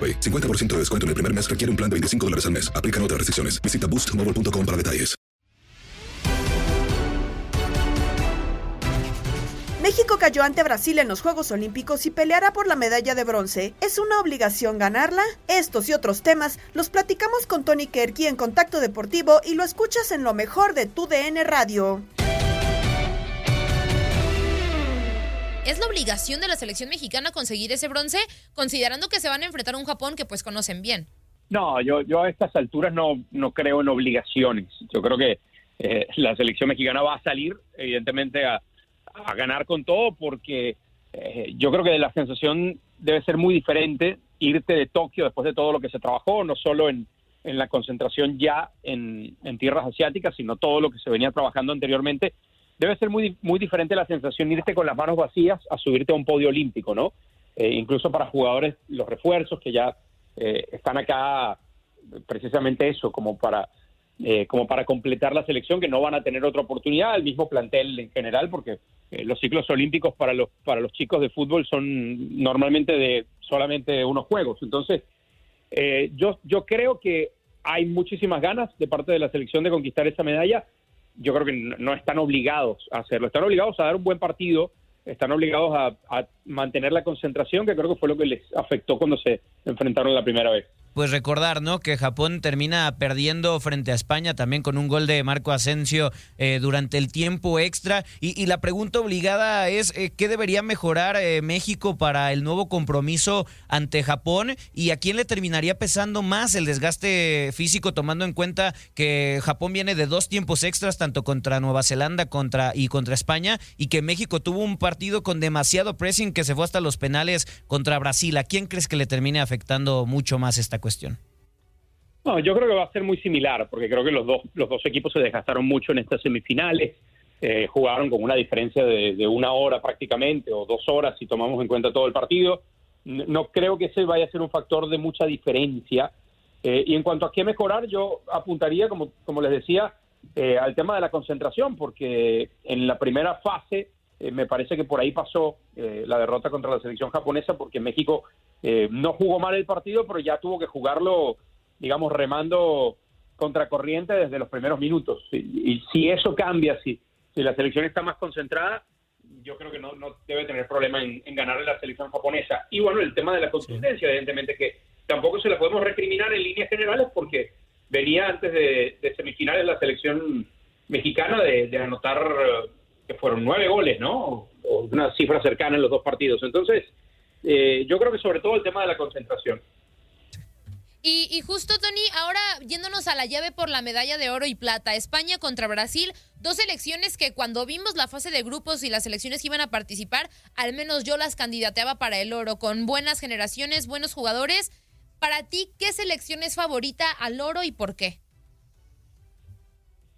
AroPay. 50% de descuento en el primer mes requiere un plan de 25 dólares al mes. Aplican otras restricciones. Visita boostmobile.com para detalles. México cayó ante Brasil en los Juegos Olímpicos y peleará por la medalla de bronce. ¿Es una obligación ganarla? Estos y otros temas los platicamos con Tony Kerky en Contacto Deportivo y lo escuchas en lo mejor de tu DN Radio. ¿Es la obligación de la selección mexicana conseguir ese bronce, considerando que se van a enfrentar a un Japón que pues conocen bien? No, yo, a estas alturas no, no creo en obligaciones. Yo creo que eh, la selección mexicana va a salir, evidentemente, a, ganar con todo, porque eh, yo creo que la sensación debe ser muy diferente irte de Tokio después de todo lo que se trabajó, no solo en, la concentración ya en tierras asiáticas, sino todo lo que se venía trabajando anteriormente debe ser muy, muy diferente la sensación irte con las manos vacías a subirte a un podio olímpico, ¿no? Eh, incluso para jugadores, los refuerzos que ya eh, están acá, precisamente eso, como para, eh, como para completar la selección, que no van a tener otra oportunidad, el mismo plantel en general, porque los ciclos olímpicos para los, para los chicos de fútbol son normalmente de solamente unos juegos. Entonces, yo, yo creo que hay muchísimas ganas de parte de la selección de conquistar esa medalla yo creo que no, están obligados a hacerlo. Están obligados a dar un buen partido, están obligados a, mantener la concentración, que creo que fue lo que les afectó cuando se enfrentaron la primera vez pues recordar, ¿no? Que Japón termina perdiendo frente a España también con un gol de Marco Asensio eh, durante el tiempo extra. Y, la pregunta obligada es, eh, ¿qué debería mejorar eh, México para el nuevo compromiso ante Japón? ¿Y a quién le terminaría pesando más el desgaste físico, tomando en cuenta que Japón viene de dos tiempos extras, tanto contra Nueva Zelanda contra, y contra España, y que México tuvo un partido con demasiado pressing que se fue hasta los penales contra Brasil? ¿A quién crees que le termine afectando mucho más esta cuestión? No, yo creo que va a ser muy similar, porque creo que los dos, los dos equipos se desgastaron mucho en estas semifinales. Eh, jugaron con una diferencia de, una hora prácticamente, o dos horas si tomamos en cuenta todo el partido. No creo que ese vaya a ser un factor de mucha diferencia. Eh, y en cuanto a qué mejorar, yo apuntaría, como, como les decía, eh, al tema de la concentración, porque en la primera fase me parece que por ahí pasó la derrota contra la selección japonesa, porque México eh, no jugó mal el partido, pero ya tuvo que jugarlo, digamos, remando contracorriente desde los primeros minutos. Y, si eso cambia, si, si la selección está más concentrada, yo creo que no, no debe tener problema en, en ganarle la selección japonesa. Y bueno, el tema de la consistencia, evidentemente que tampoco se la podemos recriminar en líneas generales porque venía antes de, semifinales la selección mexicana de, anotar que fueron nueve goles, ¿no? O una cifra cercana en los dos partidos. Entonces, eh, yo creo que sobre todo el tema de la concentración. Y, justo, Tony, ahora yéndonos a la llave por la medalla de oro y plata, España contra Brasil, dos elecciones que cuando vimos la fase de grupos y las elecciones que iban a participar, al menos yo las candidateaba para el oro, con buenas generaciones, buenos jugadores. Para ti, ¿qué selección es favorita al oro y por qué?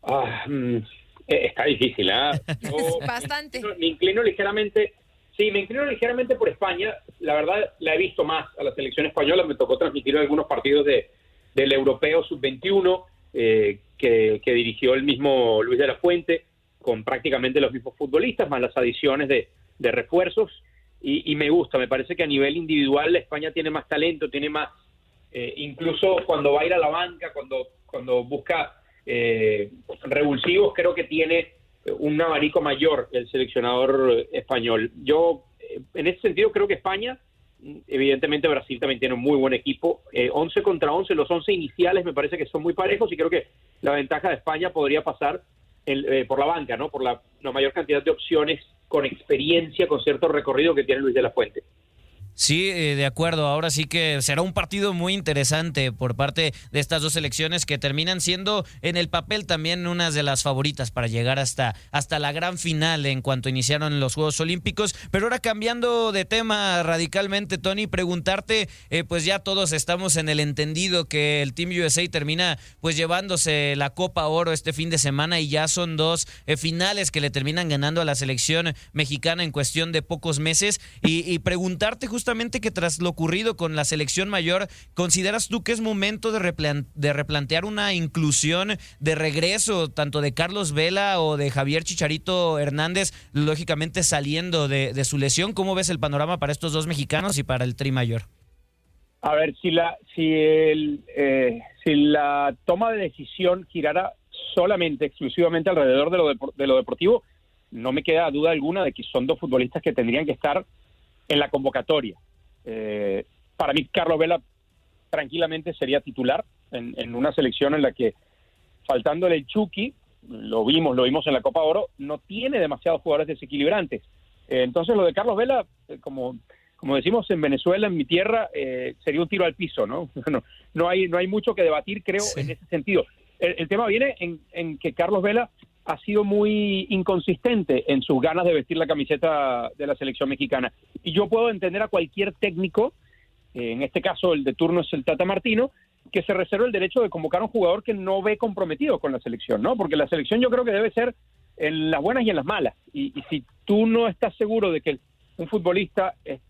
Ah, mm, eh, está difícil, ¿ah? Bastante. Me inclino ligeramente, sí, me inclino ligeramente por España. La verdad, la he visto más a la selección española. Me tocó transmitir algunos partidos de, del Europeo Sub-21 eh, que, que dirigió el mismo Luis de la Fuente, con prácticamente los mismos futbolistas, más las adiciones de, de refuerzos. Y, y me gusta, me parece que a nivel individual España tiene más talento, tiene más, eh, incluso cuando va a ir a la banca, cuando, cuando busca eh, revulsivos, creo que tiene un abanico mayor el seleccionador español. Yo, eh, en ese sentido, creo que España, evidentemente Brasil también tiene un muy buen equipo, eh, 11 contra 11, los 11 iniciales me parece que son muy parejos y creo que la ventaja de España podría pasar eh, por la banca, ¿no? Por la mayor cantidad de opciones con experiencia, con cierto recorrido que tiene Luis de la Fuente. Sí, eh, de acuerdo. Ahora sí que será un partido muy interesante por parte de estas dos selecciones que terminan siendo en el papel también unas de las favoritas para llegar hasta, hasta la gran final en cuanto iniciaron los Juegos Olímpicos. Pero ahora cambiando de tema radicalmente, Tony, preguntarte, eh, pues ya todos estamos en el entendido que el Team USA termina pues llevándose la Copa Oro este fin de semana y ya son dos eh, finales que le terminan ganando a la selección mexicana en cuestión de pocos meses. Y preguntarte justamente justamente que tras lo ocurrido con la selección mayor, ¿consideras tú que es momento de, de replantear una inclusión de regreso tanto de Carlos Vela o de Javier Chicharito Hernández, lógicamente saliendo de, su lesión? ¿Cómo ves el panorama para estos dos mexicanos y para el Tri Mayor? A ver, si la, si, el, eh, si la toma de decisión girara solamente, exclusivamente alrededor de lo, de lo deportivo, no me queda duda alguna de que son dos futbolistas que tendrían que estar en la convocatoria. Eh, para mí, Carlos Vela tranquilamente sería titular en, en, una selección en la que, faltándole el Chucky, lo vimos, lo vimos en la Copa Oro, no tiene demasiados jugadores desequilibrantes. Eh, entonces, lo de Carlos Vela, eh, como, como decimos en Venezuela, en mi tierra, eh, sería un tiro al piso, ¿no? no, no, hay, no hay mucho que debatir, creo, sí. en ese sentido. El, el tema viene en, en que Carlos Vela ha sido muy inconsistente en sus ganas de vestir la camiseta de la selección mexicana. Y yo puedo entender a cualquier técnico, eh, en este caso el de turno es el Tata Martino, que se reserva el derecho de convocar a un jugador que no ve comprometido con la selección, ¿no? Porque la selección yo creo que debe ser en las buenas y en las malas. Y, si tú no estás seguro de que un futbolista es,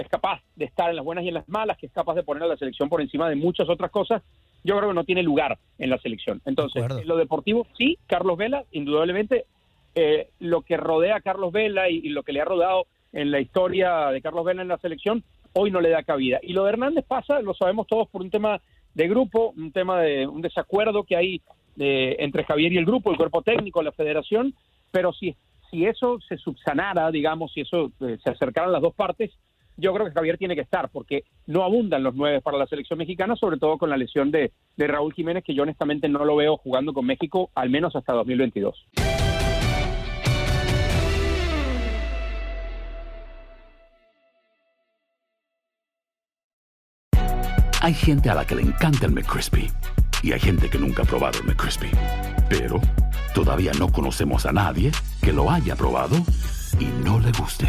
es capaz de estar en las buenas y en las malas, que es capaz de poner a la selección por encima de muchas otras cosas, yo creo que no tiene lugar en la selección. Entonces, en lo deportivo, sí, Carlos Vela, indudablemente, eh, lo que rodea a Carlos Vela y, y, lo que le ha rodado en la historia de Carlos Vela en la selección, hoy no le da cabida. Y lo de Hernández pasa, lo sabemos todos, por un tema de grupo, un tema de un desacuerdo que hay eh, entre Javier y el grupo, el cuerpo técnico, la federación, pero si, si eso se subsanara, digamos, si eso eh, se acercaran las dos partes, yo creo que Javier tiene que estar, porque no abundan los nueve para la selección mexicana, sobre todo con la lesión de, Raúl Jiménez, que yo honestamente no lo veo jugando con México, al menos hasta 2022. Hay gente a la que le encanta el McCrispy y hay gente que nunca ha probado el McCrispy. Pero todavía no conocemos a nadie que lo haya probado y no le guste.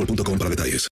boostmobile.com para detalles.